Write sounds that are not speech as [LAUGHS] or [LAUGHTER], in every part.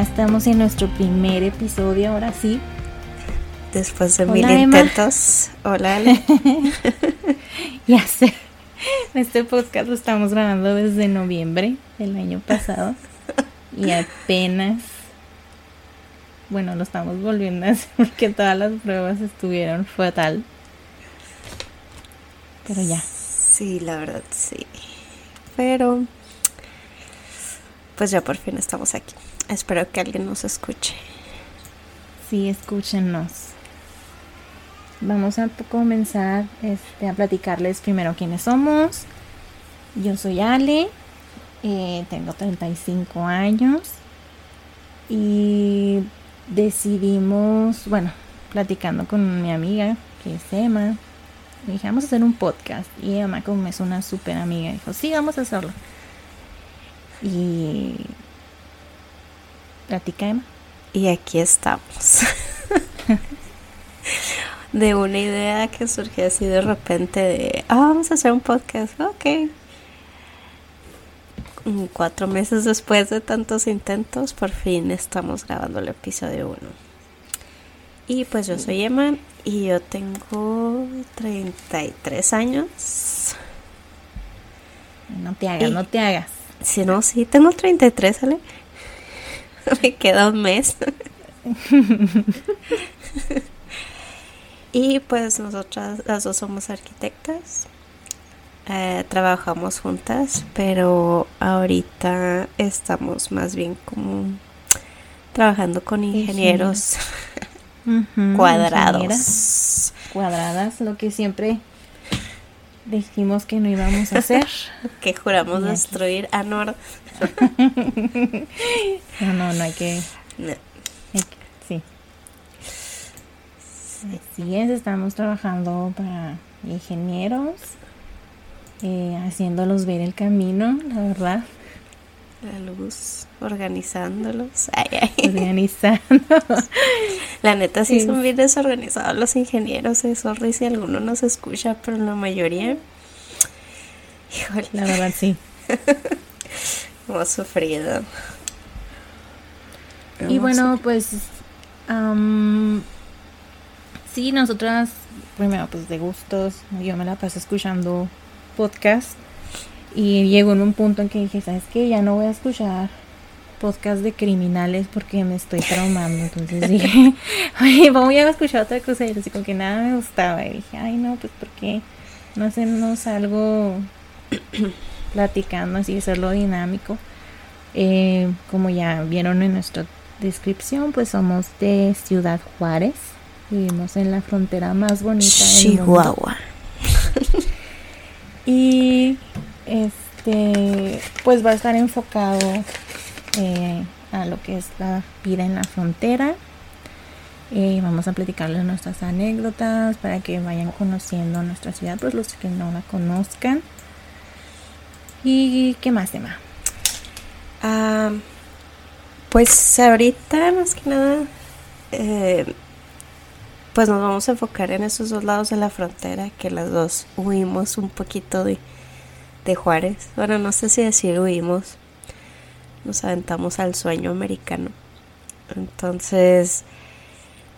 ya estamos en nuestro primer episodio, ahora sí. Después de mil intentos. Hola, Ale. [LAUGHS] ya sé. Este podcast lo estamos grabando desde noviembre del año pasado. y apenas. Bueno, lo estamos volviendo a hacer porque todas las pruebas estuvieron fatal. Pero ya. Sí, la verdad, sí. Pero. Pues ya por fin estamos aquí. Espero que alguien nos escuche. Sí, escúchenos. Vamos a comenzar este, a platicarles primero quiénes somos. Yo soy Ale, eh, tengo 35 años y decidimos, bueno, platicando con mi amiga, que es Emma, dije, vamos a hacer un podcast. Y Emma, como es una súper amiga, dijo, sí, vamos a hacerlo. Y platica Emma. Y aquí estamos. [LAUGHS] de una idea que surgió así de repente de, ah, vamos a hacer un podcast, ok. Cuatro meses después de tantos intentos, por fin estamos grabando el episodio 1. Y pues yo soy Emma y yo tengo 33 años. No te hagas, no te hagas. Si no, sí, tengo 33, ¿sale? [LAUGHS] Me queda un mes. [LAUGHS] y pues nosotras las dos somos arquitectas. Eh, trabajamos juntas, pero ahorita estamos más bien como trabajando con ingenieros [LAUGHS] cuadrados. Cuadradas, lo que siempre dijimos que no íbamos a hacer. [LAUGHS] que juramos destruir a Nord. [LAUGHS] no, no, no hay que... sí. Así es, estamos trabajando para ingenieros, eh, haciéndolos ver el camino, la verdad. La luz, organizándolos. Organizando. [LAUGHS] La neta sí, son bien desorganizados los ingenieros, es horrible si alguno nos escucha, pero la mayoría... Híjole. La verdad sí. [LAUGHS] Hemos sufrido. y bueno, pues sí, nosotras, primero pues de gustos, yo me la pasé escuchando podcast y llegó en un punto en que dije, ¿sabes qué? Ya no voy a escuchar podcast de criminales porque me estoy traumando. Entonces dije, [LAUGHS] oye, voy a escuchar otra cosa. Y así como que nada me gustaba. Y dije, ay, no, pues porque no hacemos algo [CLEARS THROAT] platicando así, hacerlo dinámico. Eh, como ya vieron en nuestra descripción, pues somos de Ciudad Juárez. Vivimos en la frontera más bonita. Chihuahua. [LAUGHS] y este, pues va a estar enfocado eh, a lo que es la vida en la frontera. Eh, vamos a platicarles nuestras anécdotas para que vayan conociendo nuestra ciudad, pues los que no la conozcan. ¿Y qué más, tema? Ah, pues ahorita más que nada, eh, pues nos vamos a enfocar en esos dos lados de la frontera, que las dos huimos un poquito de, de Juárez. Bueno, no sé si decir huimos, nos aventamos al sueño americano. Entonces,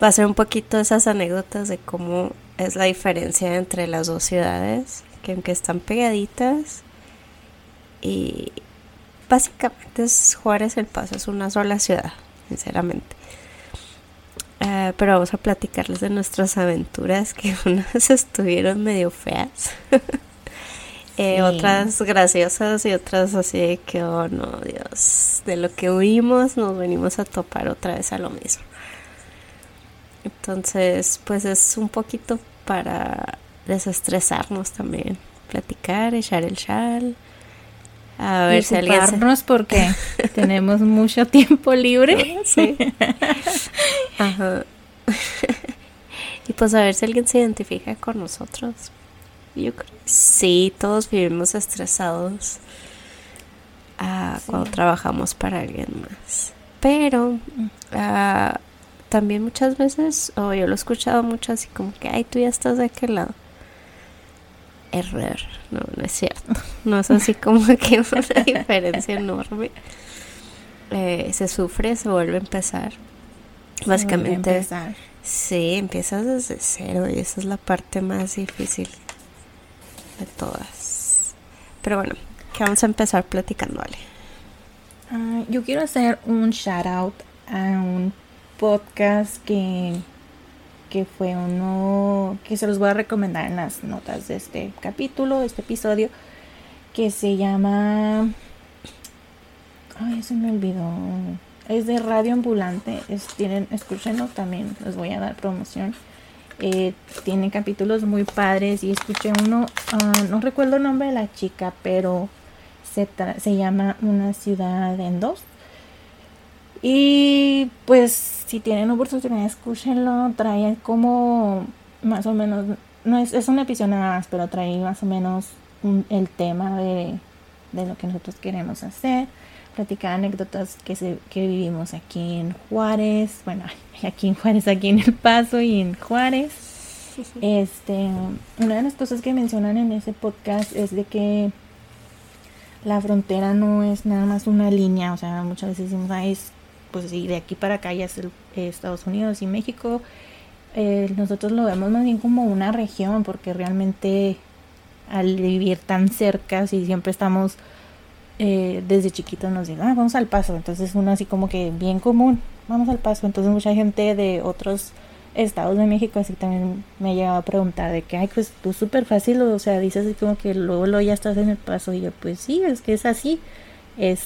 va a ser un poquito esas anécdotas de cómo es la diferencia entre las dos ciudades, que aunque están pegaditas, y básicamente es Juárez el Paso, es una sola ciudad, sinceramente. Eh, pero vamos a platicarles de nuestras aventuras que [LAUGHS] unas estuvieron medio feas. [LAUGHS] Eh, otras graciosas y otras así de que, oh no, Dios, de lo que huimos nos venimos a topar otra vez a lo mismo. Entonces, pues es un poquito para desestresarnos también, platicar, echar el chal, a ver si alguien porque [LAUGHS] tenemos mucho tiempo libre. Sí. [LAUGHS] Ajá. [LAUGHS] y pues a ver si alguien se identifica con nosotros. Yo creo que sí, todos vivimos estresados ah, cuando trabajamos para alguien más. Pero ah, también muchas veces, o yo lo he escuchado mucho así como que, ay, tú ya estás de aquel lado error. No, no es cierto. No es así como [LAUGHS] que una diferencia enorme. eh, se sufre, se vuelve a empezar. Se Básicamente, empezar. sí, empiezas desde cero y esa es la parte más difícil de todas. Pero bueno, que vamos a empezar platicando, Ale. Ah, yo quiero hacer un shout out a un podcast que, que fue uno que se los voy a recomendar en las notas de este capítulo, de este episodio, que se llama... Ay, se me olvidó. Es de Radio Ambulante. Es, tienen, escúchenlo también, les voy a dar promoción. Eh, tiene capítulos muy padres y escuché uno, ah, no recuerdo el nombre de la chica, pero se, se llama Una ciudad en dos. Y pues si tienen oportunidad, escúchenlo. Trae como más o menos, no es, es un episodio nada más, pero trae más o menos el tema de, de lo que nosotros queremos hacer. Platicar anécdotas que, se, que vivimos aquí en Juárez. Bueno, [LAUGHS] aquí en Juárez, aquí en El Paso y en Juárez. [LAUGHS] Este, una de las cosas que mencionan en ese podcast es de que la frontera no es nada más una línea, o sea, muchas veces decimos, ah, es, pues sí, de aquí para acá ya es el, eh, Estados Unidos y México. Eh, nosotros lo vemos más bien como una región, porque realmente al vivir tan cerca, si siempre estamos eh, desde chiquitos nos dicen, ah, vamos al paso, entonces uno así como que bien común, vamos al paso, entonces mucha gente de otros estados de México así también me llegaba a preguntar de que, ay, pues tú súper fácil, o sea, dices así como que luego, luego ya estás en el paso y yo, pues sí, es que es así, es,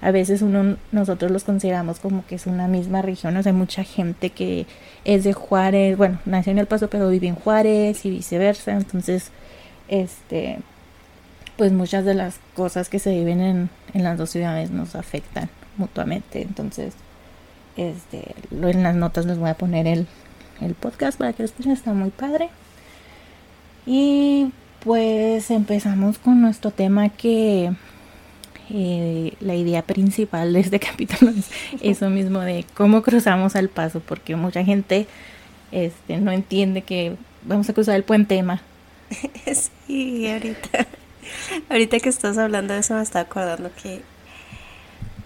a veces uno, nosotros los consideramos como que es una misma región, o sea, mucha gente que es de Juárez, bueno, nació en el paso pero vive en Juárez y viceversa, entonces, este, pues muchas de las cosas que se viven en, en las dos ciudades nos afectan mutuamente, entonces, este, en las notas les voy a poner el, el podcast para que lo escuchen, está muy padre. Y pues empezamos con nuestro tema que eh, la idea principal de este [LAUGHS] capítulo es eso mismo de cómo cruzamos al paso, porque mucha gente este, no entiende que vamos a cruzar el puente Emma. [LAUGHS] Sí, ahorita, ahorita que estás hablando de eso me estaba acordando que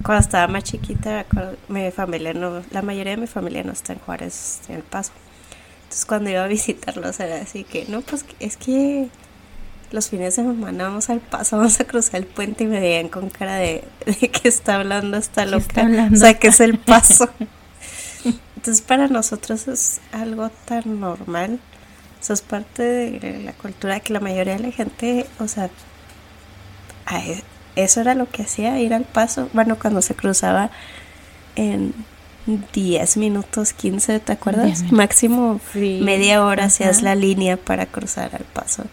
cuando estaba más chiquita, mi familia no, la mayoría de mi familia no está en Juárez, en El Paso. Entonces cuando iba a visitarlos era así que, no, pues es que los fines de semana vamos al Paso, vamos a cruzar el puente y me veían con cara de, [LAUGHS] de que está hablando esta ¿Qué loca. hablando? O sea, que es el [LAUGHS] Paso. Entonces para nosotros es algo tan normal. Eso es parte de la cultura que la mayoría de la gente, o sea, a e- eso era lo que hacía, ir al paso. Bueno, cuando se cruzaba en 10 minutos, 15, ¿te acuerdas? Máximo Sí, media hora hacías ajá. la línea para cruzar al paso.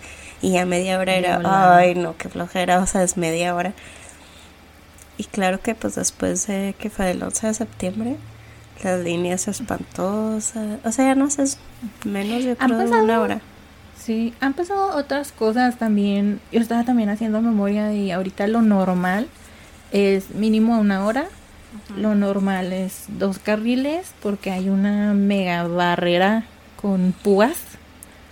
Y ya media hora era, ay, no, qué flojera, o sea, es media hora. Y claro que pues después de que fue el 11 de septiembre, las líneas espantosas, o sea, ya no haces menos, yo ¿Han creo, de pasado? una hora. Sí, han pasado otras cosas también. Yo estaba también haciendo memoria y ahorita lo normal es mínimo una hora. Lo normal es dos carriles porque hay una mega barrera con púas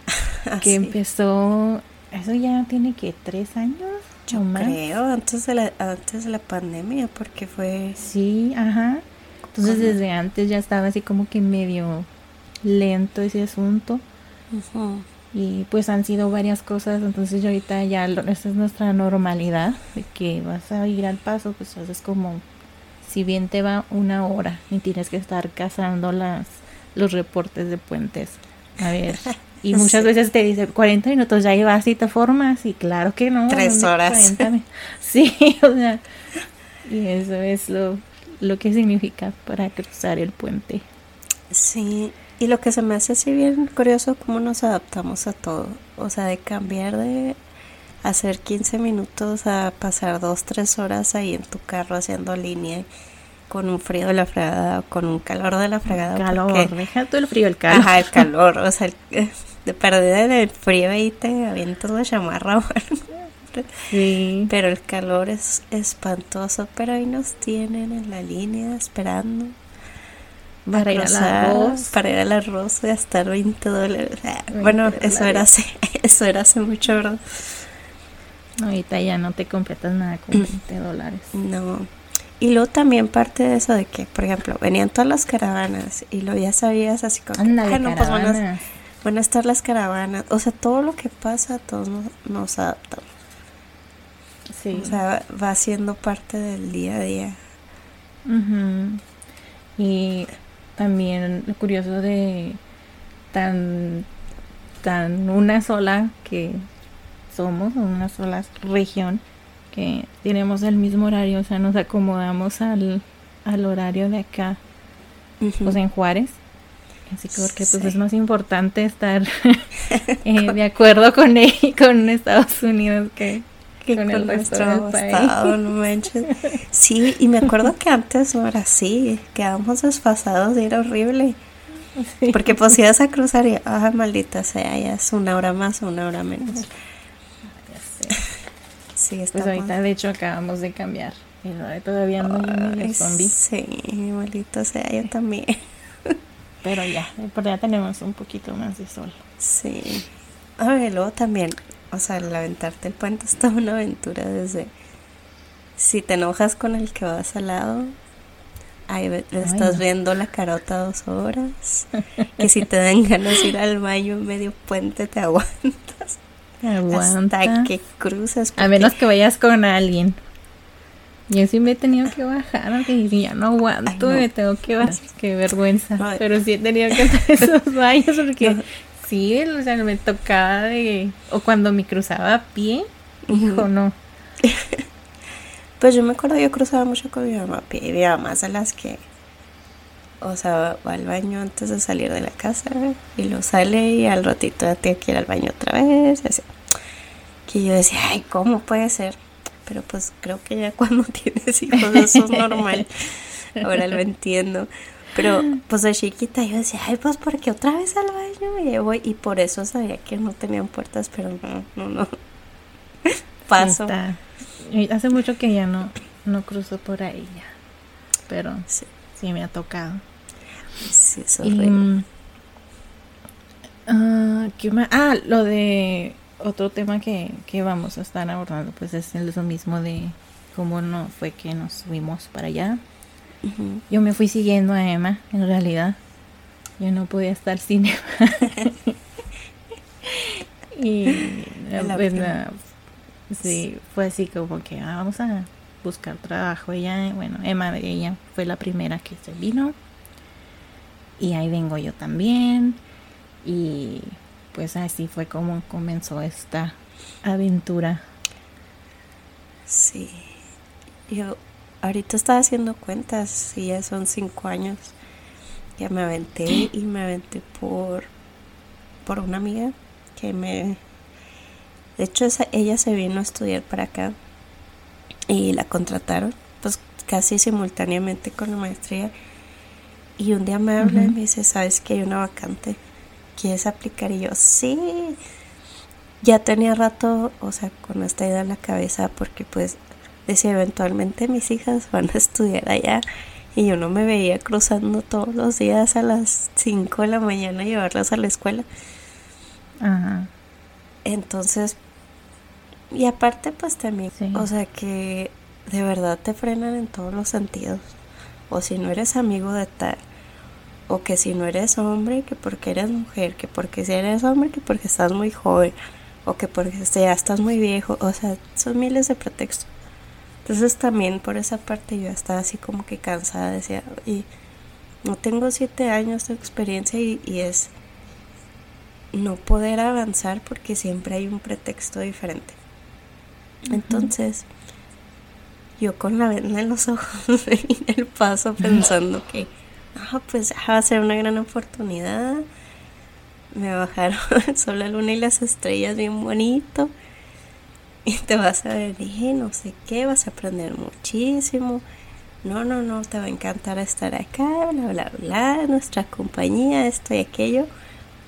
[LAUGHS] que empezó, eso ya tiene que tres años Yo más. creo, antes de la, antes de la pandemia, porque fue... Sí, ajá. Entonces Ajá. desde antes ya estaba así como que medio lento ese asunto. Ujú. Y pues han sido varias cosas, entonces yo ahorita ya, lo- esta es nuestra normalidad, de que vas a ir al paso, pues haces como, si bien te va una hora y tienes que estar cazando las, los reportes de puentes. A ver, y [LAUGHS] muchas Sí. veces te dice 40 minutos, ya ibas y te formas, y claro que no. Tres ¿dónde horas. 40 mi- [LAUGHS] Sí, [LAUGHS] o sea, y eso es lo, lo que significa para cruzar el puente. Sí, y lo que se me hace así bien curioso, cómo nos adaptamos a todo. O sea, de cambiar de hacer 15 minutos a pasar 2, 3 horas ahí en tu carro haciendo línea con un frío de la fregada o con un calor de la fregada. Calor, porque- deja todo el frío, el calor. Ajá, el [LAUGHS] calor, o sea, el- [LAUGHS] de perdida en el frío ahí te avientas la chamarra [LAUGHS] o algo. Sí. Pero el calor es espantoso, pero ahí nos tienen en la línea esperando. Para ir al arroz. Para ir al arroz, gastar 20 dólares. Ah, 20 bueno, eso era, hace, [LAUGHS] eso era hace mucho, ¿verdad? Ahorita ya no te completas nada con 20 dólares. No. Y luego también parte de eso de que, por ejemplo, venían todas las caravanas y lo ya sabías así como, Ándale, que, "Ah, no, pues van a, caravanas. van a estar las caravanas. O sea, todo lo que pasa, todos nos, nos adaptamos. Sí. O sea, va siendo parte del día a día. Y también lo curioso de tan, tan una sola que somos, una sola región, que tenemos el mismo horario, o sea, nos acomodamos al, al horario de acá, Ujú. pues en Juárez. Así que porque pues es más importante estar [LAUGHS] eh, de acuerdo con con Estados Unidos que, que con con, el resto nuestro del país. estado, no [LAUGHS] manches. Sí, y me acuerdo que antes no era así, quedábamos desfasados y era horrible. Sí. Porque pues ibas a cruzar y, ah, maldita sea, ya es una hora más o una hora menos. Sí, Pues estamos... ahorita de hecho acabamos de cambiar. Y todavía Ay, zombie. Sí, maldita sea, yo también. Pero ya, por ya tenemos un poquito más de sol. Sí. A ver, luego también, o sea, el aventarte el puente [LAUGHS] es toda una aventura desde... Si te enojas con el que vas al lado, ahí le Ay, estás no. viendo la carota dos horas. [LAUGHS] que si te dan ganas de ir al baño en medio puente, te [LAUGHS] aguantas. Aguanta. Hasta que cruces. A porque- menos que vayas con alguien. Yo sí me he tenido que bajar, aunque ya no aguanto, Ay, no. me tengo que bajar. Qué vergüenza. Pero sí he tenido que hacer esos baños porque No. Sí, o sea, me tocaba de. O cuando me cruzaba a pie, hijo, no. [LAUGHS] Pues yo me acuerdo, yo cruzaba mucho con mi mamá a pie, y mi mamá es de las que, o sea, va al baño antes de salir de la casa y lo sale y al ratito ya tiene que ir al baño otra vez. y así. Que yo decía, ay, ¿cómo puede ser? Pero pues creo que ya [LAUGHS] cuando tienes hijos eso es normal. [LAUGHS] Ahora lo entiendo. Pero pues de chiquita yo decía, ay, pues porque otra vez al baño y ahí voy. Y por eso sabía que no tenían puertas, pero no, no, no. [LAUGHS] Paso. Y Hace mucho que ya no, no cruzo por ahí ya. Pero Sí, sí me ha tocado. sí, es Y, horrible. mm, ah, ¿qué más? Ah, lo de otro tema que, que vamos a estar abordando, pues es lo mismo de cómo no fue que nos fuimos para allá. Yo me fui siguiendo a Emma, en realidad. Yo no podía estar sin Emma. [LAUGHS] y la pues, sí, fue así como que ah, vamos a buscar trabajo. Ella, bueno, Emma, ella fue la primera que se vino. Y ahí vengo yo también. Y pues así fue como comenzó esta aventura. Sí. Yo ahorita estaba haciendo cuentas y ya son cinco años. Ya me aventé y me aventé por, por una amiga que me... De hecho, esa- ella se vino a estudiar para acá y la contrataron, pues casi simultáneamente con la maestría. Y un día me habla y me dice, ¿sabes que hay una vacante? ¿Quieres aplicar? Y yo, sí. Ya tenía rato, o sea, con esta idea en la cabeza, porque pues decía, eventualmente mis hijas van a estudiar allá. Y yo no me veía cruzando todos los días a las 5 de la mañana a llevarlas a la escuela. Ajá. Entonces, y aparte pues también, Sí. o sea que de verdad te frenan en todos los sentidos. O si no eres amigo de tal, o que si no eres hombre, que porque eres mujer, que porque si eres hombre, que porque estás muy joven, o que porque ya estás muy viejo, o sea, son miles de pretextos. Entonces también por esa parte yo estaba así como que cansada, decía, y no tengo siete años de experiencia y, y es no poder avanzar porque siempre hay un pretexto diferente. Entonces, yo con la venda en los [LAUGHS] ojos vine el paso pensando que, ah, pues va a ser una gran oportunidad. Me bajaron [LAUGHS] el sol, la luna y las estrellas bien bonito. [LAUGHS] Y te vas a ver bien, no sé qué, vas a aprender muchísimo. No, no, no, te va a encantar estar acá, bla, bla, bla, nuestra compañía, esto y aquello.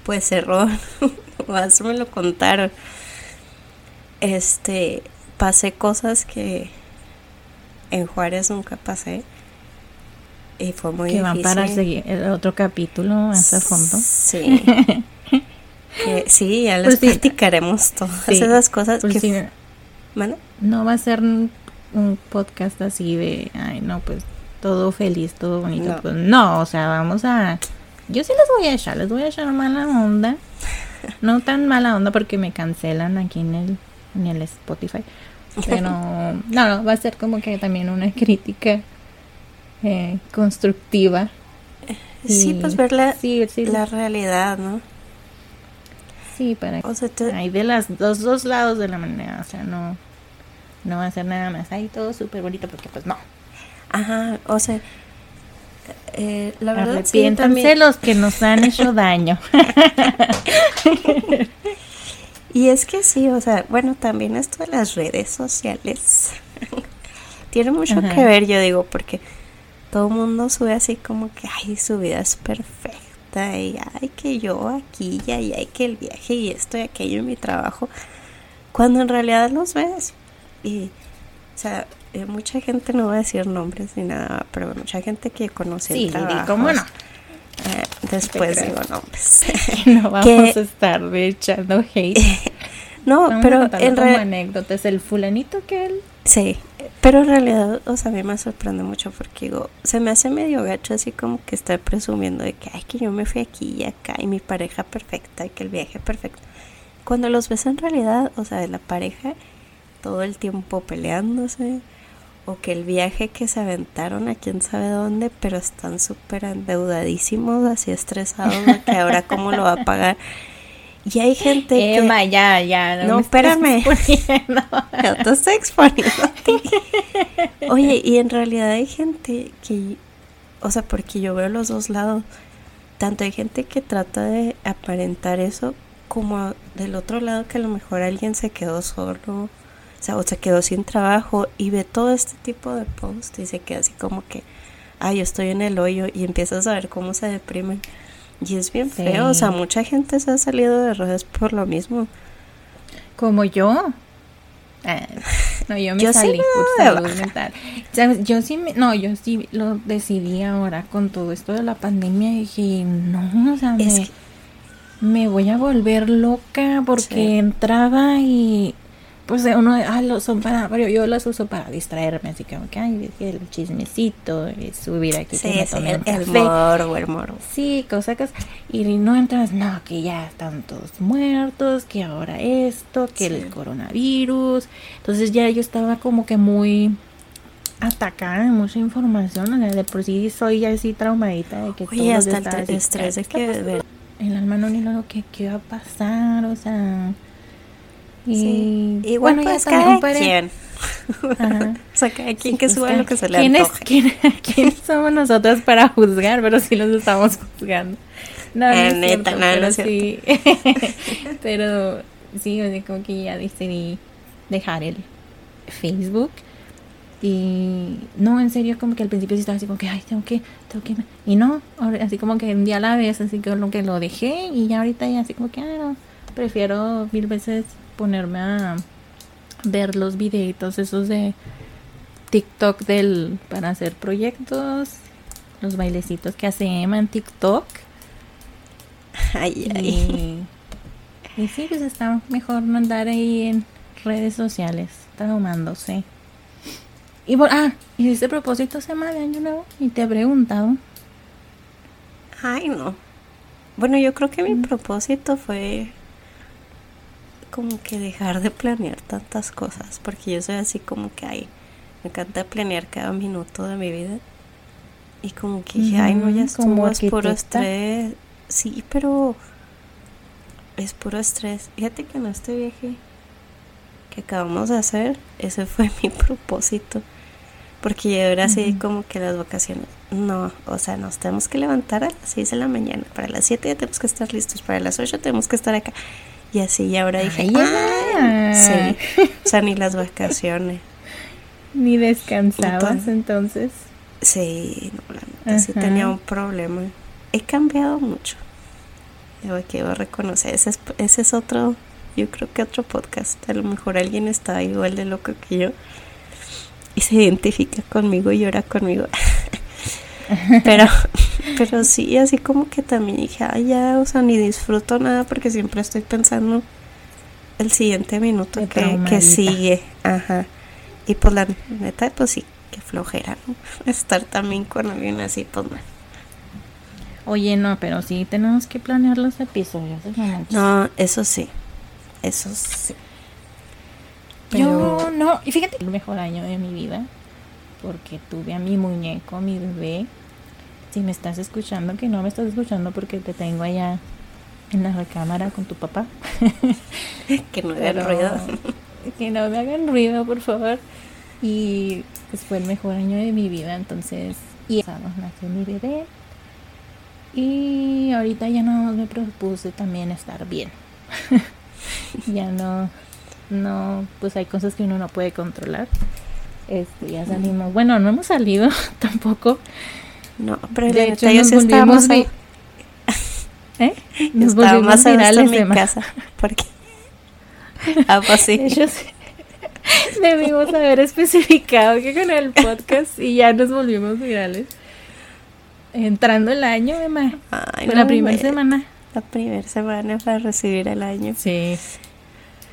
Pues error, [LAUGHS] más me lo contaron. Este, pasé cosas que en Juárez nunca pasé. Y fue muy que van para seguir el otro capítulo más a fondo. Sí. [LAUGHS] Que sí, ya les Pues sí. platicaremos todas Sí. esas cosas Pues que sí, No va a ser un, un podcast así de ay, no, pues todo feliz, todo bonito. No. Pues no, o sea, vamos a... Yo sí les voy a echar, les voy a echar mala onda. No tan mala onda porque me cancelan aquí en el, en el Spotify. Pero no, no, va a ser como que también una crítica eh, constructiva. Sí, pues ver la, la realidad, ¿no? Sí, para o sea, hay de las dos, dos lados de la manera, o sea, no, no va a ser nada más, ahí todo súper bonito porque pues no. Ajá, o sea, eh, la verdad Arrepiéntanse los que nos han hecho [LAUGHS] daño. y es que sí, o sea, bueno, también esto de las redes sociales [LAUGHS] tiene mucho que ver, yo digo, porque todo el mundo sube así como que, ay, su vida es perfecta y ay que yo aquí y ay que el viaje y esto y aquello en mi trabajo cuando en realidad los ves. Y o sea eh, mucha gente no va a decir nombres ni nada pero mucha gente que conoce sí, el cómo no eh, después digo nombres. [LAUGHS] No vamos a estar echando hate [LAUGHS] no pero en realidad anécdotas el fulanito que él sí pero en realidad, o sea, a mí me sorprende mucho porque digo, se me hace medio gacho así como que está presumiendo de que, ay, que yo me fui aquí y acá y mi pareja perfecta y que el viaje perfecto. Cuando los ves en realidad, o sea, de la pareja todo el tiempo peleándose o que el viaje que se aventaron a quién sabe dónde, pero están súper endeudadísimos, así estresados que ahora cómo lo va a pagar. [LAUGHS] Y hay gente Emma, ya, ya. No, espérame. ya te estoy exponiendo a ti. [LAUGHS] Oye, y en realidad hay gente que, o sea, porque yo veo los dos lados, tanto hay gente que trata de aparentar eso, como del otro lado que a lo mejor alguien se quedó solo, o sea, o se quedó sin trabajo y ve todo este tipo de posts y se queda así como que, ay, yo estoy en el hoyo y empiezas a ver cómo se deprimen. Y es bien feo, o sea, mucha gente se ha salido de redes por lo mismo. Como yo. Ah, no, yo me salí por salud mental. yo sí, me, no, yo sí lo decidí ahora con todo esto de la pandemia. Y dije, no, o sea, me, me, voy a volver loca porque entraba y pues uno, ah, lo son para, pero yo las uso para distraerme, así que, ay, el chismecito, subir aquí sí, que me el, el morbo, el morbo. Sí, cosas, y no entras, no, que ya están todos muertos, que ahora esto, que el coronavirus, entonces ya yo estaba como que muy atacada de mucha información, de por sí soy así traumadita de que Oye, hasta el estrés de que el alma no ni lo que qué va a pasar, o sea y Igual bueno, pues cada quien. o sea, cada quien que suba lo que se le ¿quién antoje. [LAUGHS] ¿quién, ¿quién, somos nosotros para juzgar? Pero sí los estamos juzgando. No, no es eh, neta, cierto, pero sí. [LAUGHS] pero sí, o sea, como que ya decidí dejar el Facebook. Y no, en serio, como que al principio sí estaba así como que, ay, tengo que, tengo que. Y no, así como que un día a la vez, así que lo que lo dejé. Y ya ahorita ya así como que, ay, no, prefiero mil veces ponerme a ver los videitos esos de TikTok del para hacer proyectos, los bailecitos que hace Emma en TikTok. [LAUGHS] Ay, ay. Y, sí, pues está mejor no andar ahí en redes sociales, traumándose. Y por, ah, y ese propósito se de año nuevo y te he preguntado. Ay, no. Bueno, yo creo que mi mm. propósito fue como que dejar de planear tantas cosas, porque yo soy así como que, ay, me encanta planear cada minuto de mi vida. Y como que dije, ay, no, ya estuvo, es puro estrés. Sí, pero es puro estrés. Fíjate que en este viaje que acabamos de hacer, ese [LAUGHS] fue mi propósito. Porque yo era así como que las vacaciones, no, o sea, nos tenemos que levantar a las 6 de la mañana, para las 7 ya tenemos que estar listos, para las 8 tenemos que estar acá. Y así, y ahora dije, ah, sí, o sea, ni las vacaciones. Ni descansabas entonces. Sí, no, sí tenía un problema. He cambiado mucho. Debo que a reconocer. Ese es, ese es otro, yo creo que otro podcast. A lo mejor alguien está igual de loco que yo y se identifica conmigo y llora conmigo. [LAUGHS] pero, [LAUGHS] pero sí, así como que también dije, ay, ya, o sea, ni disfruto nada porque siempre estoy pensando el siguiente minuto que, que, sigue. Ajá. Y pues la neta, pues sí, qué flojera, ¿no? [LAUGHS] Estar también con alguien así, pues no. Oye, no, pero sí tenemos que planear los episodios. No, eso sí. Eso sí. Yo no, y fíjate, el mejor año de mi vida, porque tuve a mi muñeco, mi bebé. Si me estás escuchando, que no me estás escuchando porque te tengo allá en la recámara con tu papá. [LAUGHS] que no hagan ruido. [LAUGHS] Que no me hagan ruido, por favor. Y pues fue el mejor año de mi vida, entonces. Y nació mi bebé. Y ahorita ya no me propuse también estar bien. [LAUGHS] ya no, no, pues hay cosas que uno no puede controlar. Este, ya salimos. Bueno, no hemos salido [LAUGHS] tampoco. No, pero de hecho nos volvimos ahí. [LAUGHS] ¿Eh? [LAUGHS] Nos volvimos virales en mi casa. Porque ah, pues sí. Debimos haber especificado que con el podcast y ya nos volvimos virales. Entrando el año, Emma. Ay, la primera semana. La primera semana para recibir el año. Sí.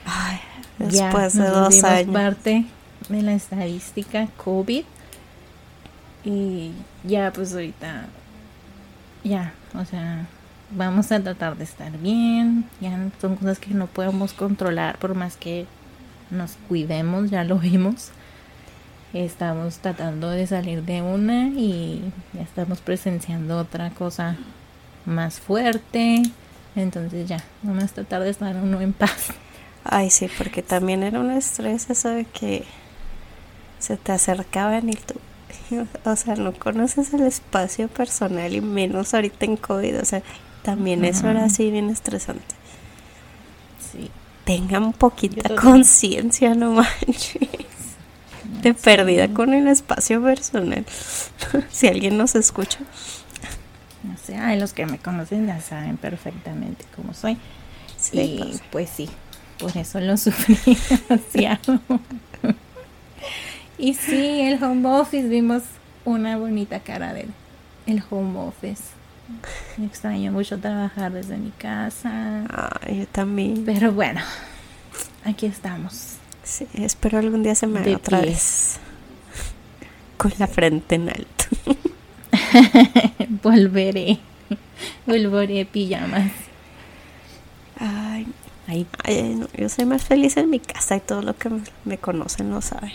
Ay, después de dos años. parte de la estadística COVID. Y ya, pues ahorita. Ya, o sea, vamos a tratar de estar bien. Ya son cosas que no podemos controlar por más que nos cuidemos, ya lo vimos. Estamos tratando de salir de una y ya estamos presenciando otra cosa más fuerte. Entonces ya, vamos a tratar de estar uno en paz. Ay, sí, porque también era un estrés eso de que se te acercaban y tú, [LAUGHS] o sea, no conoces el espacio personal y menos ahorita en COVID, o sea, también eso era así bien estresante. Sí. Tengan poquita conciencia, no manches. De pérdida con el espacio personal. [LAUGHS] si alguien nos escucha. No sé, ay, los que me conocen ya saben perfectamente cómo soy. Sí, y pues, pues sí, por eso lo [LAUGHS] sufrí demasiado. Y sí, el home office, vimos una bonita cara del el home office. Me extraño mucho trabajar desde mi casa. Ay, yo también. Pero bueno, aquí estamos. Sí, espero algún día se me haga otra vez. Con la frente en alto. [LAUGHS] Volveré. Volveré pijamas. Ay, ay, ay yo soy más feliz en mi casa y todo lo que me, conocen lo saben.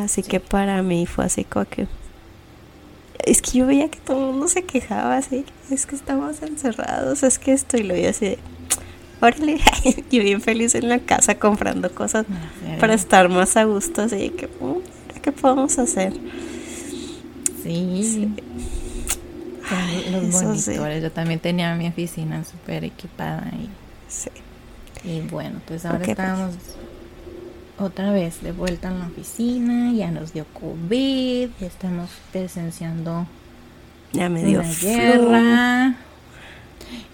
Así que para mí fue así como que es que yo veía que todo el mundo se quejaba así, es que estamos encerrados, es que esto y lo veía así de, órale, [LAUGHS] yo bien feliz en la casa comprando cosas para estar más a gusto, así que, mm, ¿qué podemos hacer? Sí. los monitores, yo también tenía mi oficina súper equipada y, sí. y bueno, pues ahora estamos otra vez de vuelta en la oficina, ya nos dio COVID, ya estamos presenciando ya me dio una guerra.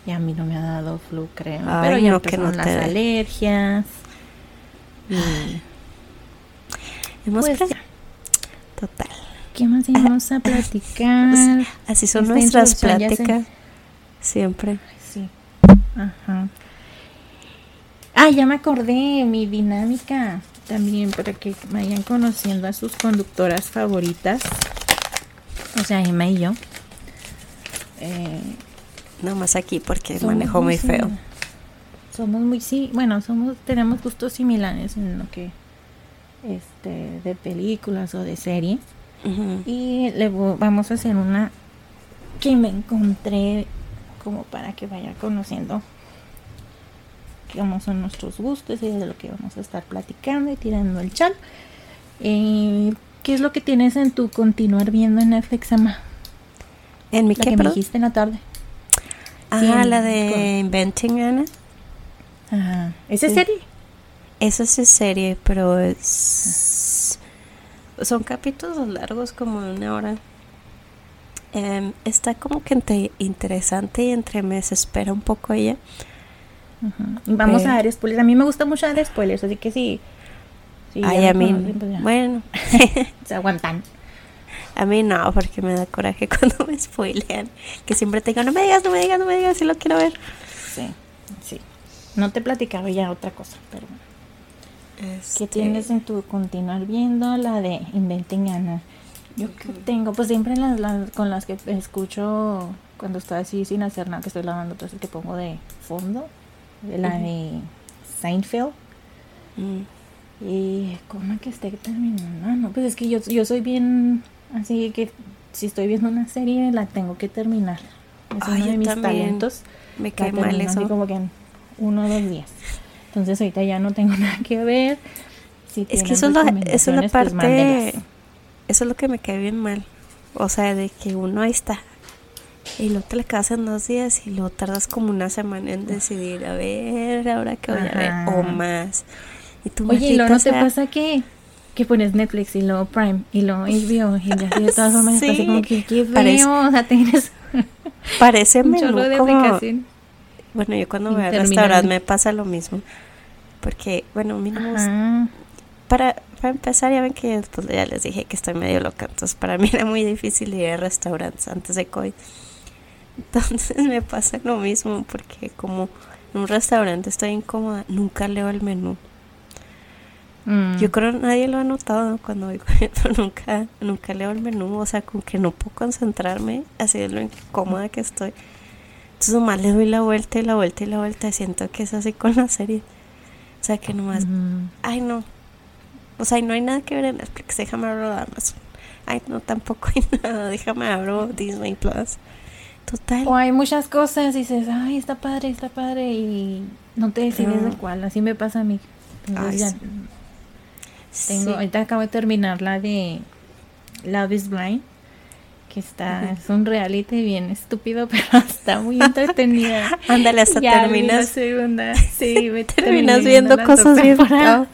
Y a mí no me ha dado flu, creo. pero ya no, que no las alergias. Y hemos pues, Total. ¿Qué más íbamos a platicar? [LAUGHS] así son nuestras pláticas. Siempre. Sí. Ajá. Ah, ya me acordé, mi dinámica también para que vayan conociendo a sus conductoras favoritas. O sea, Emma y yo. Eh, no más aquí porque manejo muy feo. Somos muy sí, bueno, somos tenemos gustos similares en lo que este de películas o de series. Y le vamos a hacer una que me encontré como para que vaya conociendo cómo son nuestros gustos y de lo que vamos a estar platicando y tirando el chat. Eh, ¿Qué es lo que tienes en tu continuar viendo en Netflix, Emma? ¿En mi la que me dijiste en la tarde. Ah, la de Inventing Anna. Ajá. ¿Esa serie? Esa es serie, pero es... Son capítulos largos, como de una hora. Em, está como que interesante y entre me desespera un poco ella. Vamos a dar spoilers. A mí me gusta mucho dar spoilers, así que sí. Ay, a mí. Pues bueno. [LAUGHS] Se aguantan. A mí no, porque me da coraje [LAUGHS] cuando me spoilean. Que siempre te digo, no me digas, no me digas, no me digas, si lo quiero ver. Sí, sí. No te platicaba ya otra cosa, pero. ¿Qué Este, tienes en tu continuar viendo? La de Inventen Ana. Yo que tengo, pues siempre las, las- con las que escucho cuando estoy así sin hacer nada, que estoy lavando, entonces que pongo de fondo, la de Seinfeld. mm, Y como que esté terminando. Ah, no, pues es que yo, yo soy bien así que si estoy viendo una serie la tengo que terminar. Es Ay, uno de mis talentos. me La cae mal termino así eso. como que en uno o dos días. Entonces ahorita ya no tengo [LAUGHS] nada que ver. Si Es que eso es, lo- eso es la pues, parte. eso es lo que me cae bien mal. O sea, de que uno ahí está. Y luego te la acabas en dos días y luego tardas como una semana en decidir, a ver, ahora que voy a ver, o más. Y tú, Oye, ¿y luego no te pasa que, que pones Netflix y luego Prime y luego HBO y así de todas formas está así Sí. como que qué Parece- feo, o sea, tienes [LAUGHS] Parece un menú de como- aplicación. Bueno, yo cuando voy al restaurante me pasa lo mismo. Porque, bueno, mínimo, para, para empezar, ya ven que pues, ya les dije que estoy medio loca. Entonces, para mí era muy difícil ir a restaurantes antes de COVID. Entonces, me pasa lo mismo porque como en un restaurante estoy incómoda, nunca leo el menú. Mm. Yo creo que nadie lo ha notado cuando voy [LAUGHS] pero nunca, nunca leo el menú, o sea, como que no puedo concentrarme, así de lo incómoda que estoy. Entonces nomás le doy la vuelta y la vuelta y la vuelta, y siento que es así con la serie. O sea, que nomás, Ujú. ay no, o sea, y no hay nada que ver en Netflix, déjame abrir Amazon. Ay, no, tampoco hay [LAUGHS] nada, déjame abrir Disney Plus. Total. O hay muchas cosas y dices, ay, está padre, está padre, y no te decides de Ah. cuál. Así me pasa a mí. Entonces Ay, ya sí. tengo, Sí. ahorita acabo de terminar la de Love is Blind, que está, es un reality bien estúpido, [LAUGHS] pero está muy entretenida. [LAUGHS] Ándale, hasta Ya terminas, segunda. [LAUGHS] Sí, me terminas viendo cosas bien temporadas.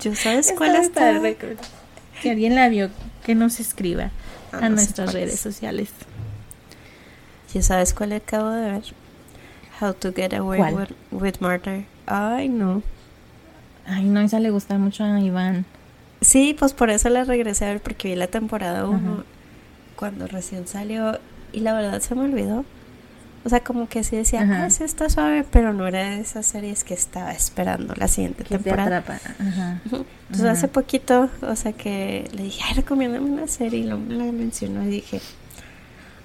¿Yo sabes Está cuál está? Si alguien la vio, que nos escriba Ah, a sé nuestras redes es. sociales. ¿Ya sabes cuál acabo de ver? How to Get Away ¿Cuál? with, with Murder. Ay, no. Ay, no, esa le gusta mucho a Iván. Sí, pues por eso la regresé a ver porque vi la temporada 1 Ajá. cuando recién salió y la verdad se me olvidó. O sea, como que sí decía, Ajá. ah, sí está suave, pero no era de esas series que estaba esperando la siguiente Que te temporada. atrapa. Ajá. Entonces Ajá. hace poquito, o sea que le dije, ay, recomiéndame una serie y me la mencionó y dije,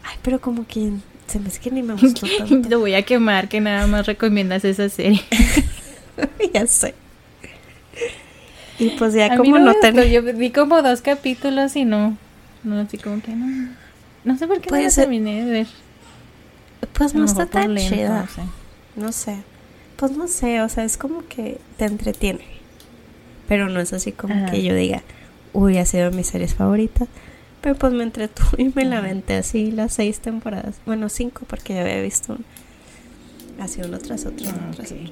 ay, pero como que se me hace que ni me [LAUGHS] gustó tanto. Te voy a quemar que nada más recomiendas esa serie. [LAUGHS] ya sé. Y pues ya A como no no gustó, Yo vi como dos capítulos y no. No, así como que no. No sé por qué no la terminé de ver. Pues lo no está tan lento, chida. no sé. No sé. Pues no sé, o sea, es como que te entretiene. Pero no es así como Ajá. que yo diga, uy, ha sido mi series favorita. Pero pues me entretuvo y me la aventé así las seis temporadas. Bueno, cinco porque ya había visto una. Así uno tras otro, uno Ah, tras otro.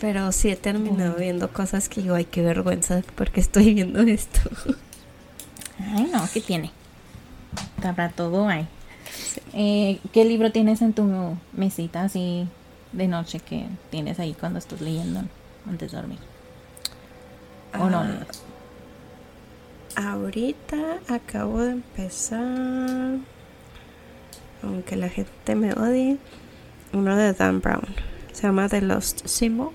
Pero sí he terminado viendo cosas que digo, ay, qué vergüenza porque estoy viendo esto. [LAUGHS] Ay, no, ¿qué tiene? Para todo hay. Eh, ¿Qué libro tienes en tu mesita así de noche que tienes ahí cuando estás leyendo antes de dormir? ¿O no Ah, lees? Ahorita acabo de empezar, aunque la gente me odie, uno de Dan Brown. Se llama The Lost Symbol,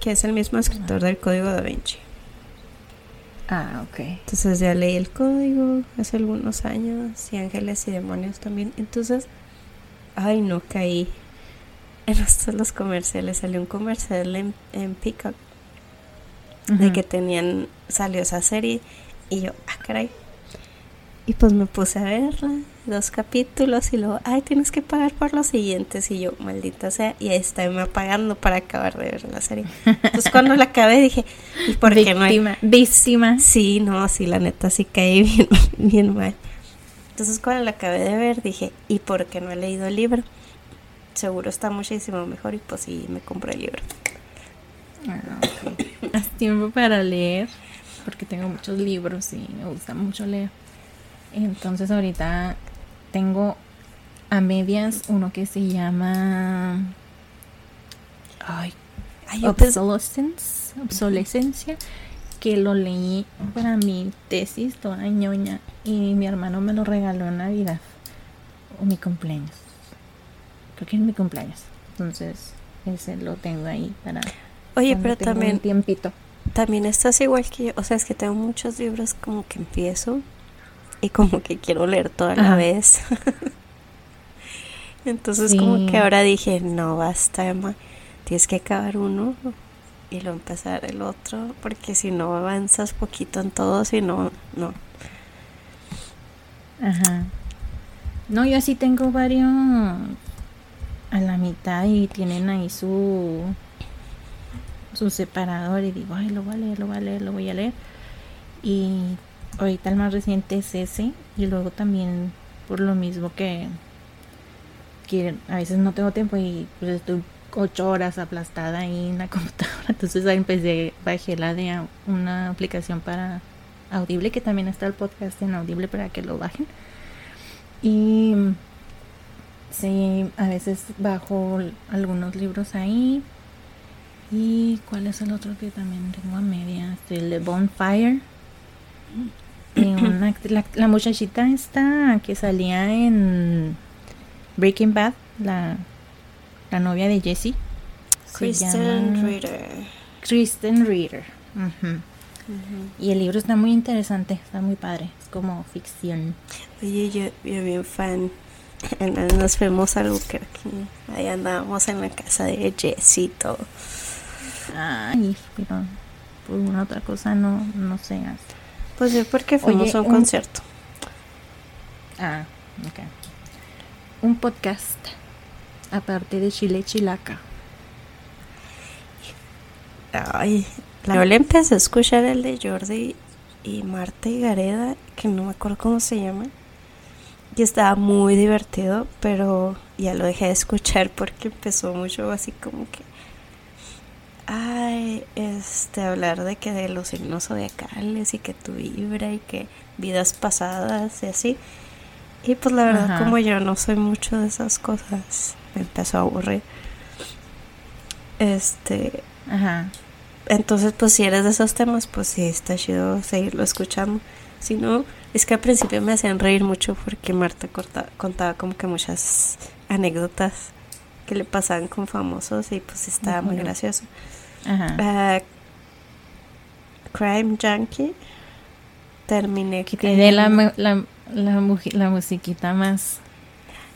que es el mismo escritor del Código da Vinci. Ah, ok. Entonces ya leí el código hace algunos años y Ángeles y Demonios también. Entonces, ay, no caí en estos los comerciales. Salió un comercial en, en Peacock de que tenían, salió esa serie y yo, ah, caray. Y pues me puse a verla, dos capítulos y luego, ay, tienes que pagar por los siguientes y yo, maldita sea, y ahí está me pagando para acabar de ver la serie. Entonces [LAUGHS] cuando la acabé dije, ¿y por qué no hay? Víctima. Sí, no, sí, la neta sí caí [LAUGHS] bien, bien mal. Entonces cuando la acabé de ver dije, ¿y por qué no he leído el libro? Seguro está muchísimo mejor y pues sí, me compré el libro. Ah. Haz tiempo para leer, porque tengo muchos libros y me gusta mucho leer. Entonces ahorita tengo a medias uno que se llama ay, Ay, Obsolescence, obsolescencia, que lo leí para mi tesis toda ñoña y mi hermano me lo regaló en Navidad o mi cumpleaños. Creo que es mi cumpleaños. Entonces, ese lo tengo ahí para... Oye, pero también, Un tiempito. también estás igual que yo. O sea, es que tengo muchos libros como que empiezo y como que quiero leer toda la Ajá. vez. [LAUGHS] Entonces como que ahora dije, no, basta, Emma. Tienes que acabar uno y luego empezar el otro, porque si no avanzas poquito en todo, si no, no. Ajá. No, yo así tengo varios a la mitad y tienen ahí su su separador y digo, ay, lo voy a leer, lo voy a leer, lo voy a leer. Y ahorita el más reciente es ese y luego también por lo mismo que que a veces no tengo tiempo y pues estoy ocho horas aplastada ahí en la [LAUGHS] computadora. Entonces ahí empecé, bajé la de una aplicación para Audible, que también está el podcast en Audible para que lo bajen. Y sí, a veces bajo algunos libros ahí. ¿Y cuál es el otro que también tengo a media? El de Bonfire. De una [CLEARS THROAT] act- la, la muchachita esta que salía en Breaking Bad, la, la novia de Jesse. se Kristen Ritter. Kristen Reader. Ujú. Y el libro está muy interesante, está muy padre. Es como ficción. Oye, yo, yo bien fan. [CLEARS THROAT] Nos fuimos a Albuquerque. Ahí andábamos en la casa de Jess y todo. Ay, pero por una otra cosa no, no sé. Pues sí, porque fuimos Oye, a un un- concierto. Ah, ok. Un podcast aparte de Chile Chilaca. Ay, yo le empecé a escuchar el de Jordi y Marta y Gareda, que no me acuerdo cómo se llama. Y estaba muy divertido, pero ya lo dejé de escuchar porque empezó mucho así como que. Ay, este, hablar de que de los signos zodiacales y que tu vibra y que vidas pasadas y así. Y pues la verdad, Ajá. como yo no soy mucho de esas cosas, me empezó a aburrir. Este, Ajá. entonces, pues si eres de esos temas, pues sí, está chido seguirlo escuchando. Si no, es que al principio me hacían reír mucho porque Marta corta- contaba como que muchas anécdotas que le pasaban con famosos y pues estaba muy gracioso. Ajá. Ah, Crime Junkie. Terminé Que tiene la, la, la, la musiquita más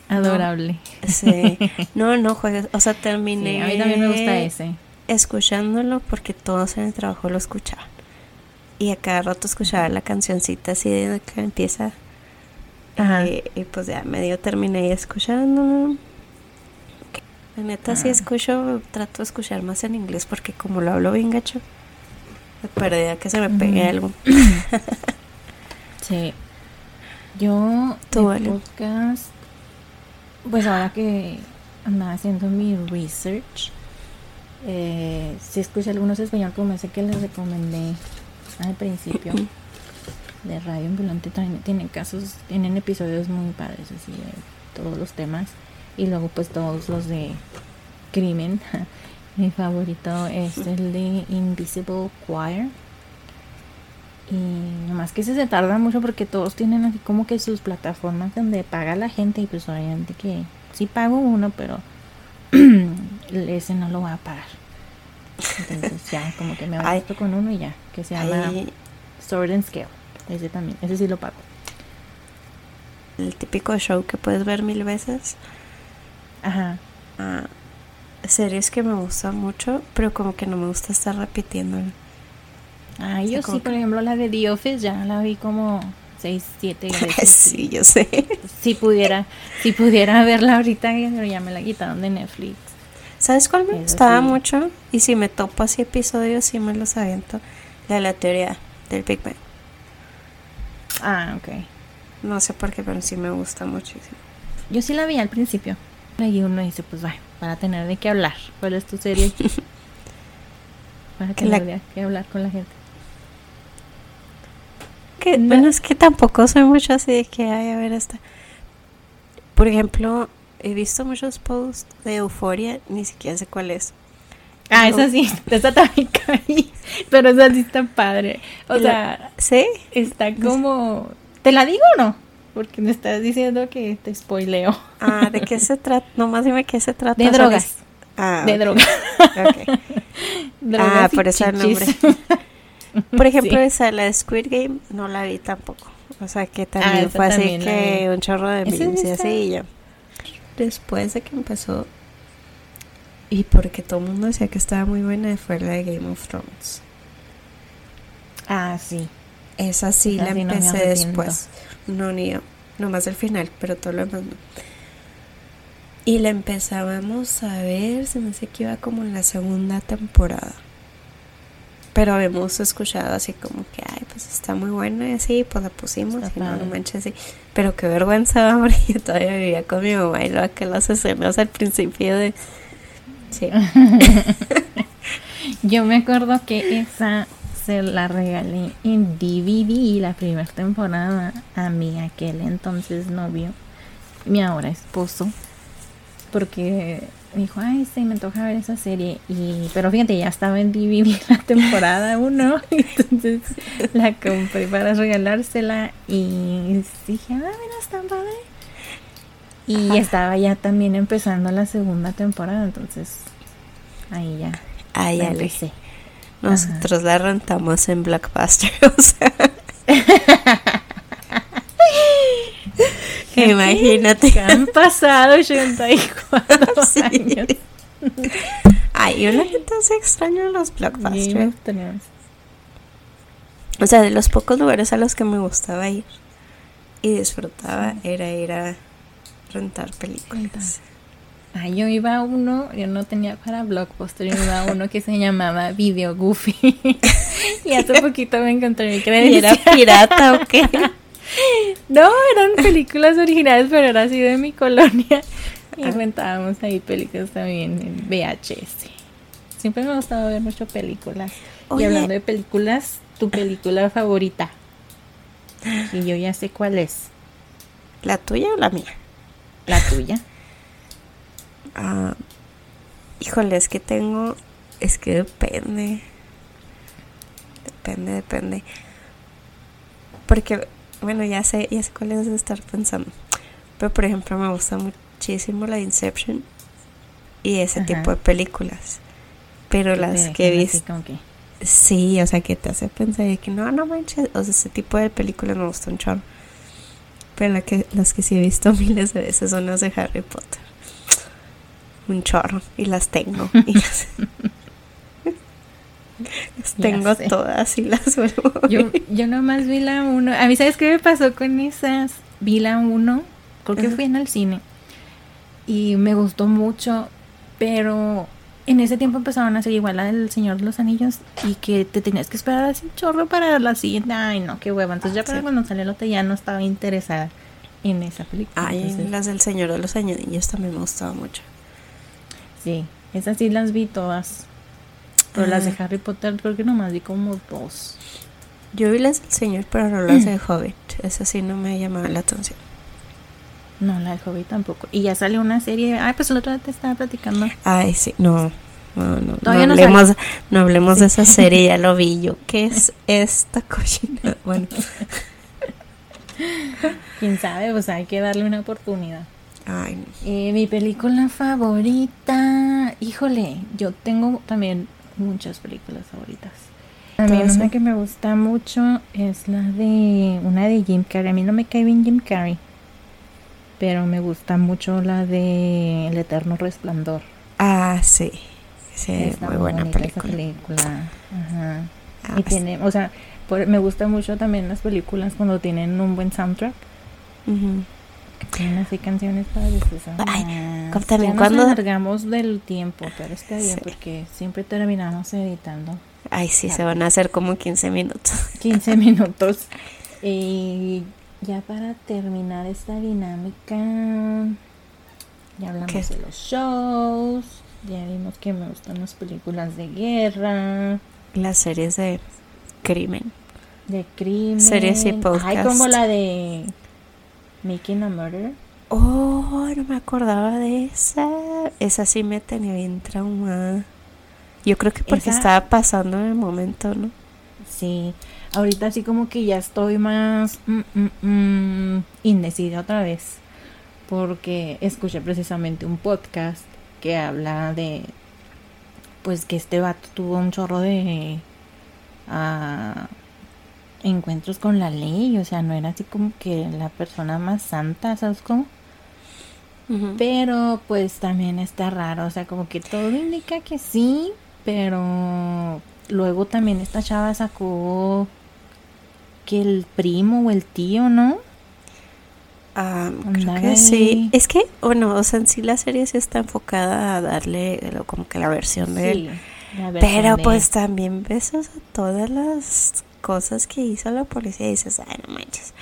adorable. Sí. No, no juegues. O sea, terminé. Sí, a mí también me gusta ese. escuchándolo porque todos en el trabajo lo escuchaban. Y a cada rato escuchaba la cancioncita así de que empieza. Ajá. Y, y pues ya medio terminé escuchándolo. La neta Ah. escucho, trato de escuchar más en inglés porque como lo hablo bien gacho, me perdía que se me pegue algo. [CLEARS THROAT] Sí. Yo, Tú, de Ale. podcast, pues ahora que andaba haciendo mi research, eh, sí escuché algunos español como ese que les recomendé al principio de Radio Ambulante. También tienen casos, tienen episodios muy padres así de todos los temas. Y luego pues todos los de crimen. [LAUGHS] Mi favorito es el de Invisible Choir. Y nomás que ese se tarda mucho porque todos tienen así como que sus plataformas donde paga la gente y pues obviamente que sí pago uno, pero [CLEARS THROAT] ese no lo voy a pagar. Entonces ya como que me Ay. basta con uno y ya, que se llama Sword and Scale. Ese también, ese sí lo pago. el típico show que puedes ver mil veces. Ajá. Ah, series que me gustan mucho, pero como que no me gusta estar repitiéndolo. Ah, sea, yo sí, que- por ejemplo, la de The Office ya la vi como 6, 7 [LAUGHS] veces. sí, yo sé. Si pudiera, si pudiera verla ahorita, pero ya me la quitaron de Netflix. ¿Sabes cuál me Eso gustaba sí. mucho? Y si me topo así episodios, sí me los aviento. La de la teoría del Big Bang. Ah, ok. No sé por qué, pero sí me gusta muchísimo. Yo sí la vi al principio. Y uno dice, pues vaya, para tener de qué hablar. ¿Cuál es tu serie? [LAUGHS] para la- tener de qué hablar con la gente. Que, No. Bueno, es que tampoco soy mucho así de que, ay, a ver, esta. Por ejemplo, he visto muchos posts de Euforia, ni siquiera sé cuál es. Ah, No. esa sí, [LAUGHS] esa también caí. Pero esa sí está padre. O La- sea, ¿Sí? está como... ¿Te la digo o no? Porque me estás diciendo que te spoileo. Ah, ¿de qué se [LAUGHS] trata? Nomás dime qué se trata. De drogas. Ah, de ok, droga. [LAUGHS] ok. [LAUGHS] Drogas Ah, por eso el chichis. Por ejemplo, Sí. esa, la de Squid Game, no la vi tampoco. O sea, que también Ah, esa fue así también que un chorro de memes y así y ya. Después de que empezó, y porque todo el mundo decía que estaba muy buena, fue la de Game of Thrones. Ah, sí. Esa sí Esa la no empecé después. No, ni yo. Nomás el final, pero todo lo demás no. Y la empezábamos a ver, se me hace que iba como en la segunda temporada. Pero habíamos escuchado así como que, ay, pues está muy buena y así, pues la pusimos y no, no manches, sí. Pero qué vergüenza, [LAUGHS] hombre, yo todavía vivía con mi mamá y luego que las escenas al principio de... Sí. [LAUGHS] Yo me acuerdo que esa se la regalé en DVD la primera temporada a mi aquel entonces novio, mi ahora esposo, porque me dijo, ay, sí, me toca ver esa serie. Y, pero fíjate, ya estaba en DVD [LAUGHS] la temporada 1, [LAUGHS] entonces la compré para regalársela y dije, ah, mira, está padre. Y Ajá. estaba ya también empezando la segunda temporada, entonces ahí ya la Ale. empecé. Nosotros la rentamos en Blackbuster, [LAUGHS] o sea... Imagínate. Que han pasado 84 [LAUGHS] Sí. años. Ay, la gente se extraño los Game Blockbuster. O sea, de los pocos lugares a los que me gustaba ir y disfrutaba era ir a rentar películas. Ah, yo iba a uno, yo no tenía para Blockbuster, yo iba a uno que se llamaba Video Goofy. [LAUGHS] y hace poquito me encontré mi ¿Y credencial. era pirata o qué? [LAUGHS] No, eran películas originales, pero era así de mi colonia. Y Ah. rentábamos ahí películas también en VHS. Siempre me ha gustado ver mucho películas. Oye. Y hablando de películas, tu película favorita. Y yo ya sé cuál es. ¿La tuya o la mía? La tuya. Ah, híjole, es que tengo. Es que depende. Depende, depende. Porque, bueno, ya sé, ya sé cuál es de estar pensando. Pero, por ejemplo, me gusta muchísimo la Inception y ese Ajá. tipo de películas. Pero las que he visto. Sí, o sea, que te hace pensar de que no, no manches. O sea, ese tipo de películas me gusta un chorro. Pero la que, las que sí he visto [LAUGHS] miles de veces son las de Harry Potter. Un chorro. Y las tengo. [LAUGHS] Y las, [LAUGHS] tengo todas y las [LAUGHS] vuelvo Yo, yo nomás vi la 1. A mí, ¿sabes qué me pasó con esas? Vi la 1, creo que Ajá. fui en el cine. Y me gustó mucho, pero en ese tiempo empezaron a hacer igual la del Señor de los Anillos y que te tenías que esperar así un chorro para la siguiente. Ay, no, qué hueva. Entonces ya para Sí. cuando salió el otro ya no estaba interesada en esa película. Ay, Entonces, las del Señor de los Anillos también me gustaba mucho. Sí, esas sí las vi todas. Pero las de. Harry Potter creo que nomás vi como dos. Yo vi las del Señor, pero no las de [CLEARS THROAT] Hobbit. Esas sí no me llamaban la atención. No, la de Hobbit tampoco. Y ya salió una serie. Ay, pues el otro día te estaba platicando. Ay, sí, no. No, no, Todavía no no hablemos, no hablemos de esa serie, ya lo vi yo. [LAUGHS] ¿Qué es esta cochina? Bueno, [LAUGHS] Quién sabe, pues hay que darle una oportunidad. Ay, no. Eh, mi película favorita. Híjole, yo tengo también muchas películas favoritas. También Todas una que me gusta mucho es la de. Una de Jim Carrey. A mí no me cae bien Jim Carrey. Pero me gusta mucho la de El Eterno Resplandor. Ah, sí. Sí, Está muy buena película. película. Ajá. Ah, y pues, tiene, o sea, por- me gusta mucho también las películas cuando tienen un buen soundtrack. ujú. Tienen así canciones esas. Ay, Ah, también cuando- nos alargamos del tiempo, pero está bien Sí. porque siempre terminamos editando Ay, sí, se van a hacer como 15 minutos. [LAUGHS] 15 minutos. Y ya para terminar esta dinámica, ya hablamos ¿Qué? de los shows, ya vimos que me gustan las películas de guerra, Las series de crimen. de crimen. Series y Ay, podcast. como la de Making a Murder. Oh, no me acordaba de esa. Esa sí me tenía bien traumada. Yo creo que porque Esa- estaba pasando en el momento, ¿no? Sí, ahorita sí como que ya estoy más mm, mm, mm, indecisa otra vez. Porque escuché precisamente un podcast que habla de pues que este vato tuvo un chorro de ah, encuentros con la ley, o sea, no era así como que la persona más santa, ¿sabes cómo? Pero pues también está raro, o sea, como que todo indica que sí, pero luego también esta chava sacó que el primo o el tío, ¿no? Ah, creo que sí. Es que, bueno, o sea, en sí la serie sí está enfocada a darle como que la versión de él. Pero pues también ves todas las cosas que hizo la policía y dices, ay, no manches.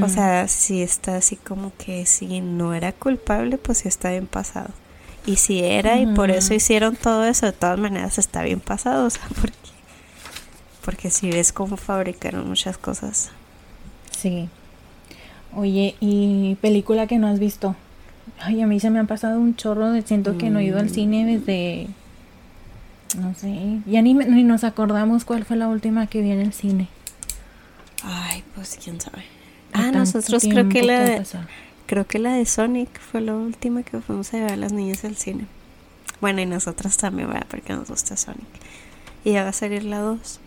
O sea, si está así como que si no era culpable, pues sí está bien pasado. Y si era y por eso hicieron todo eso, de todas maneras está bien pasado, o sea, [LAUGHS] porque, porque si ves cómo fabricaron muchas cosas. Sí. Oye, ¿y película que no has visto? Ay, a mí se me ha pasado un chorro de siento que no he ido al cine mm. desde no sé, ya ni, ni nos acordamos cuál fue la última que vi en el cine. Ay, pues quién sabe. Ah, nosotros creo que la de, creo que la de Sonic fue la última que fuimos a llevar a las niñas al cine. Bueno, y nosotras también, ¿verdad? Porque nos gusta Sonic. Y ya va a salir la 2.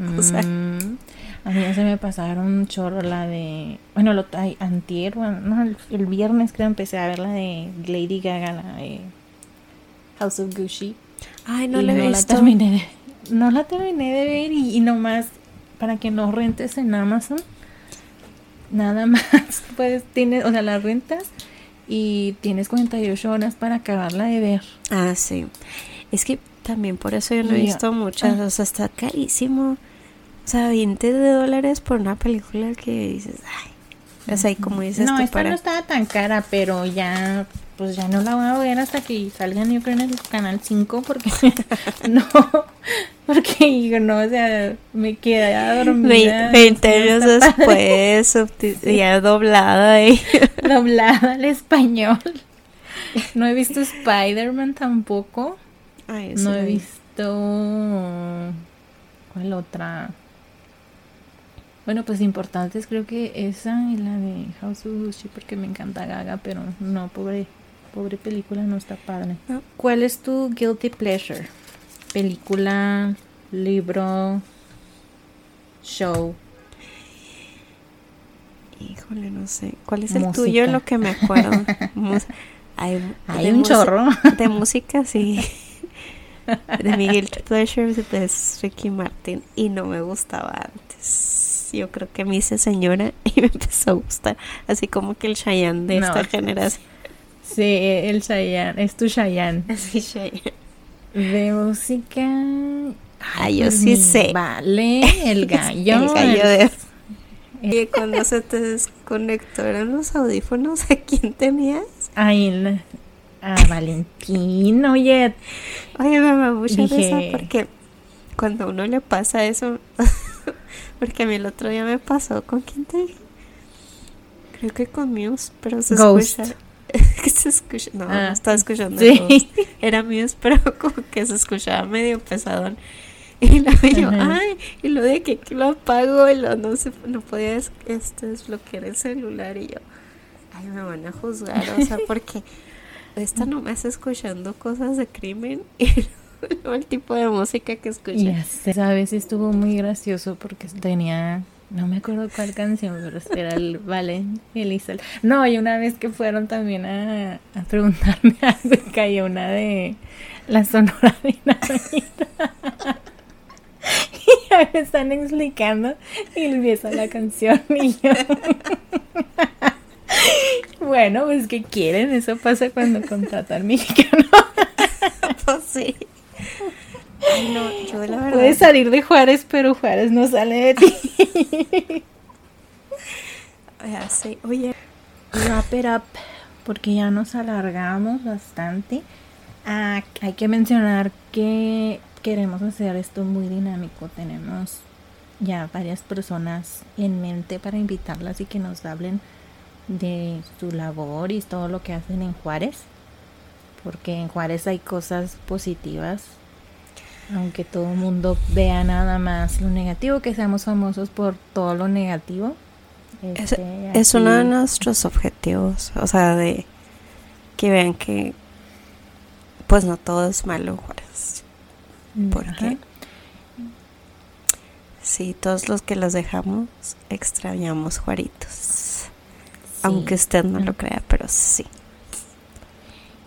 [LAUGHS] o sea, mm. A mí ya se me pasaron un chorro la de. Bueno, lo, hay antier, bueno, no, el, viernes creo empecé a ver la de Lady Gaga, la de House of Gucci. Ay, no la no. La terminé de, no la terminé de ver y, y nomás para que no rentes en Amazon. Nada [LAUGHS] más, pues tienes, o sea, la rentas y tienes 48 horas para acabarla de ver. Ah, sí. Es que también por eso yo no he visto muchas, ah. o sea, está carísimo. O sea, 20 de dólares por una película que dices, ay. O sea, y como dices no, esta no estaba tan cara, pero ya, pues ya no la voy a ver hasta que salgan, yo creo, en el canal 5, porque [LAUGHS] no, porque no, o sea, me quedé dormida. 20 años después, [LAUGHS] ya doblada ahí. [LAUGHS] doblada al español. No he visto Spider-Man tampoco. Ay, no he visto. ¿Cuál otra? Bueno, pues importantes creo que esa y la de House of Gucci porque me encanta Gaga, pero no, pobre, pobre película, no está padre. ¿Cuál es tu guilty pleasure? Película, libro, show. Híjole, no sé. ¿Cuál es el tuyo? Lo que me acuerdo. [LAUGHS] hay, un chorro. De música, sí. De mi guilty pleasure es Ricky Martin y no me gustaba antes yo creo que me hice señora y me empezó a gustar. Así como que el Cheyenne de esta generación. Sí, el Cheyenne, es tu Cheyenne. [LAUGHS] Sí, Cheyenne. De música. Ay, yo sí sé. Vale, el [LAUGHS] gallo. el gallo de. [LAUGHS] Y cuando se te desconectaron los audífonos, ¿a quién tenías? Ay, a Valentín, oye. Oye, me da mucha risa porque cuando uno le pasa eso, porque a mí el otro día me pasó, ¿con quién te dije? Creo que con Muse, pero se escucha. [LAUGHS] se escucha. No, no ah, estaba escuchando. Sí. Era Muse, [LAUGHS] pero como que se escuchaba medio pesadón. Y [LAUGHS] luego yo, ay, y lo de que, lo apago y lo, no, se, no podía este, desbloquear el celular. Y yo, ay, me van a juzgar, o sea, porque esta no me está escuchando cosas de crimen. Y el tipo de música que escuché. Ya sabes, estuvo muy gracioso porque tenía, no me acuerdo cuál canción, pero era el Vale, Elisa. No, y una vez que fueron también a, a preguntarme [LAUGHS] algo, cayó una de la Sonora Dinamita. [LAUGHS] y ya me están explicando y empieza la canción y yo... [LAUGHS] Bueno, pues que quieren, eso pasa cuando contratan mexicano. pues sí. No, yo la verdad. Puedes salir de Juárez, pero Juárez no sale de ti. [LAUGHS] Ya sé, oye. Wrap it up, porque ya nos alargamos bastante. Ah, hay que mencionar que queremos hacer esto muy dinámico. Tenemos ya varias personas en mente para invitarlas y que nos hablen de su labor y todo lo que hacen en Juárez. Porque en Juárez hay cosas positivas aunque todo el mundo vea nada más lo negativo, que seamos famosos por todo lo negativo. es, este, uno de nuestros objetivos, o sea, de, que vean que pues no todo es malo, Juárez. Porque Ajá. sí, todos los que los dejamos extrañamos Juaritos. Sí. Aunque usted no lo crea, pero sí.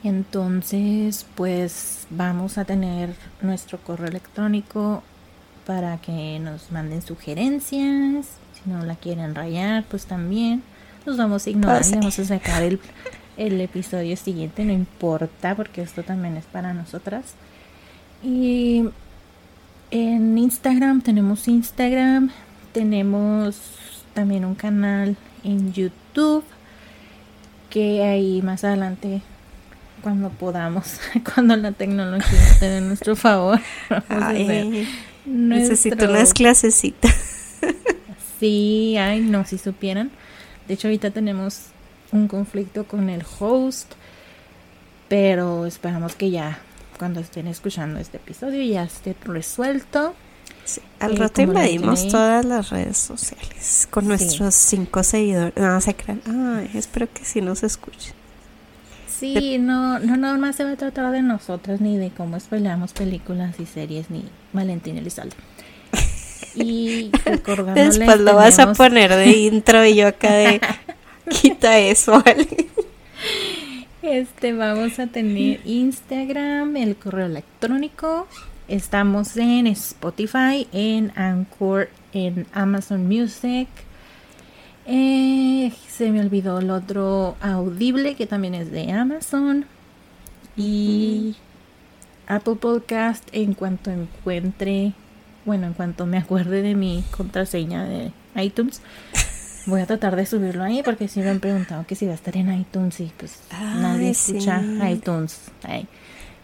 Entonces, pues vamos a tener nuestro correo electrónico para que nos manden sugerencias. Si no la quieren rayar, pues también los vamos a ignorar y vamos a sacar el, el episodio siguiente. No importa, porque esto también es para nosotras. Y en Instagram tenemos Instagram, tenemos también un canal en YouTube que ahí más adelante cuando podamos, [LAUGHS] cuando la tecnología esté de nuestro favor, [LAUGHS] vamos a hacer Ay, necesito unas clasecitas. [LAUGHS] Sí, ay, no, si supieran. De hecho, ahorita tenemos un conflicto con el host, pero esperamos que ya, cuando estén escuchando este episodio, ya esté resuelto. Sí, Al Eh, rato como la invadimos todas las redes sociales con Sí. nuestros cinco seguidores. No se crean. Ay, espero que sí nos escuchen. Sí, no, no, no más se va a tratar de nosotras, ni de cómo spoileamos películas y series, ni Valentín Elizalde. Y recordándoles, Después lo vas a poner de [LAUGHS] intro y yo acá de quita eso, ¿vale? Este, vamos a tener Instagram, el correo electrónico. Estamos en Spotify, en Anchor, en Amazon Music. Eh, se me olvidó el otro audible que también es de Amazon. Y Apple Podcast en cuanto encuentre, bueno, en cuanto me acuerde de mi contraseña de iTunes. [LAUGHS] Voy a tratar de subirlo ahí porque sí me han preguntado que si va a estar en iTunes y pues Ay, nadie sí. escucha iTunes. Ay,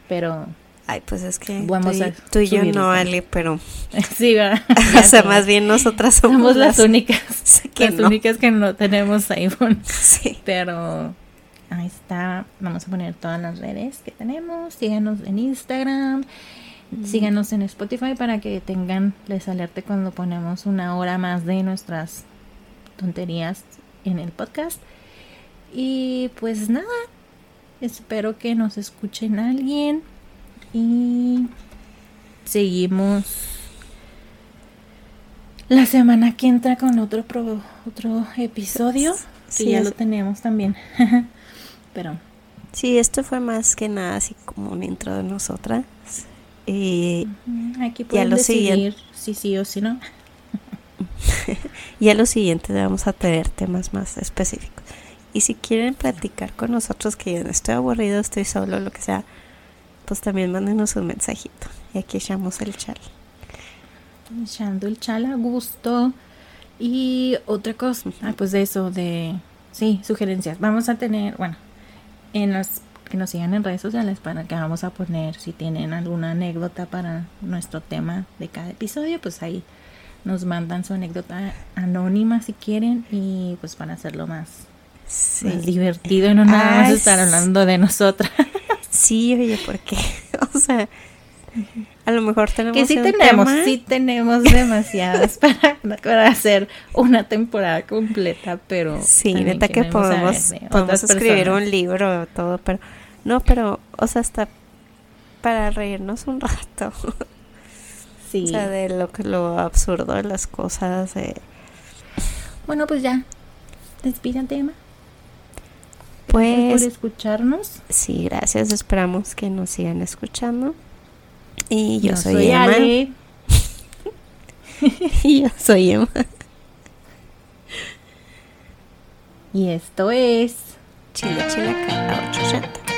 pero Ay, pues es que Vamos tú, a y- tú y yo no. Ale, pero [LAUGHS] sí, va. [LAUGHS] o sea, más bien nosotras somos, somos las únicas, [LAUGHS] que las no. únicas que no tenemos iPhone. Sí. Pero ahí está. Vamos a poner todas las redes que tenemos. Síganos en Instagram. Síganos en Spotify para que tengan, les alerte cuando ponemos una hora más de nuestras tonterías en el podcast. Y pues nada, espero que nos escuchen alguien. Y seguimos la semana que entra con otro pro- otro episodio. Que Sí, ya es- lo tenemos también. [LAUGHS] Pero Sí, esto fue más que nada así como un intro de nosotras. Y mm, aquí pueden lo decidir si sí o si no. [LAUGHS] ya lo siguiente vamos a tener temas más específicos. Y si quieren platicar con nosotros, que estoy aburrido, estoy solo, lo que sea, pues también mándenos un mensajito. Y aquí echamos el chal. echando el chal a gusto. Y otra cosa, ah, pues de eso, de, sí, sugerencias. Vamos a tener, bueno, en las que nos sigan en redes sociales para que vamos a poner si tienen alguna anécdota para nuestro tema de cada episodio, pues ahí nos mandan su anécdota anónima si quieren y pues para hacerlo más, Sí. más divertido y no nada más Ah, estar hablando de nosotras. [LAUGHS] Sí, oye, porque, [LAUGHS] o sea, a lo mejor tenemos Que sí tenemos, tema. sí tenemos demasiadas [LAUGHS] para, para hacer una temporada completa, pero Sí, neta que podemos, de podemos escribir personas. un libro todo, pero no, pero, o sea, hasta para reírnos un rato. [LAUGHS] Sí. O sea, de lo que lo absurdo de las cosas. de- Bueno, pues ya. Despídate, Emma. Gracias Pues por escucharnos. sí, gracias. Esperamos que nos sigan escuchando. Y yo, soy, soy Emma. Ale. [LAUGHS] Y yo soy Emma. Y esto es Chile, chile, acá, 880.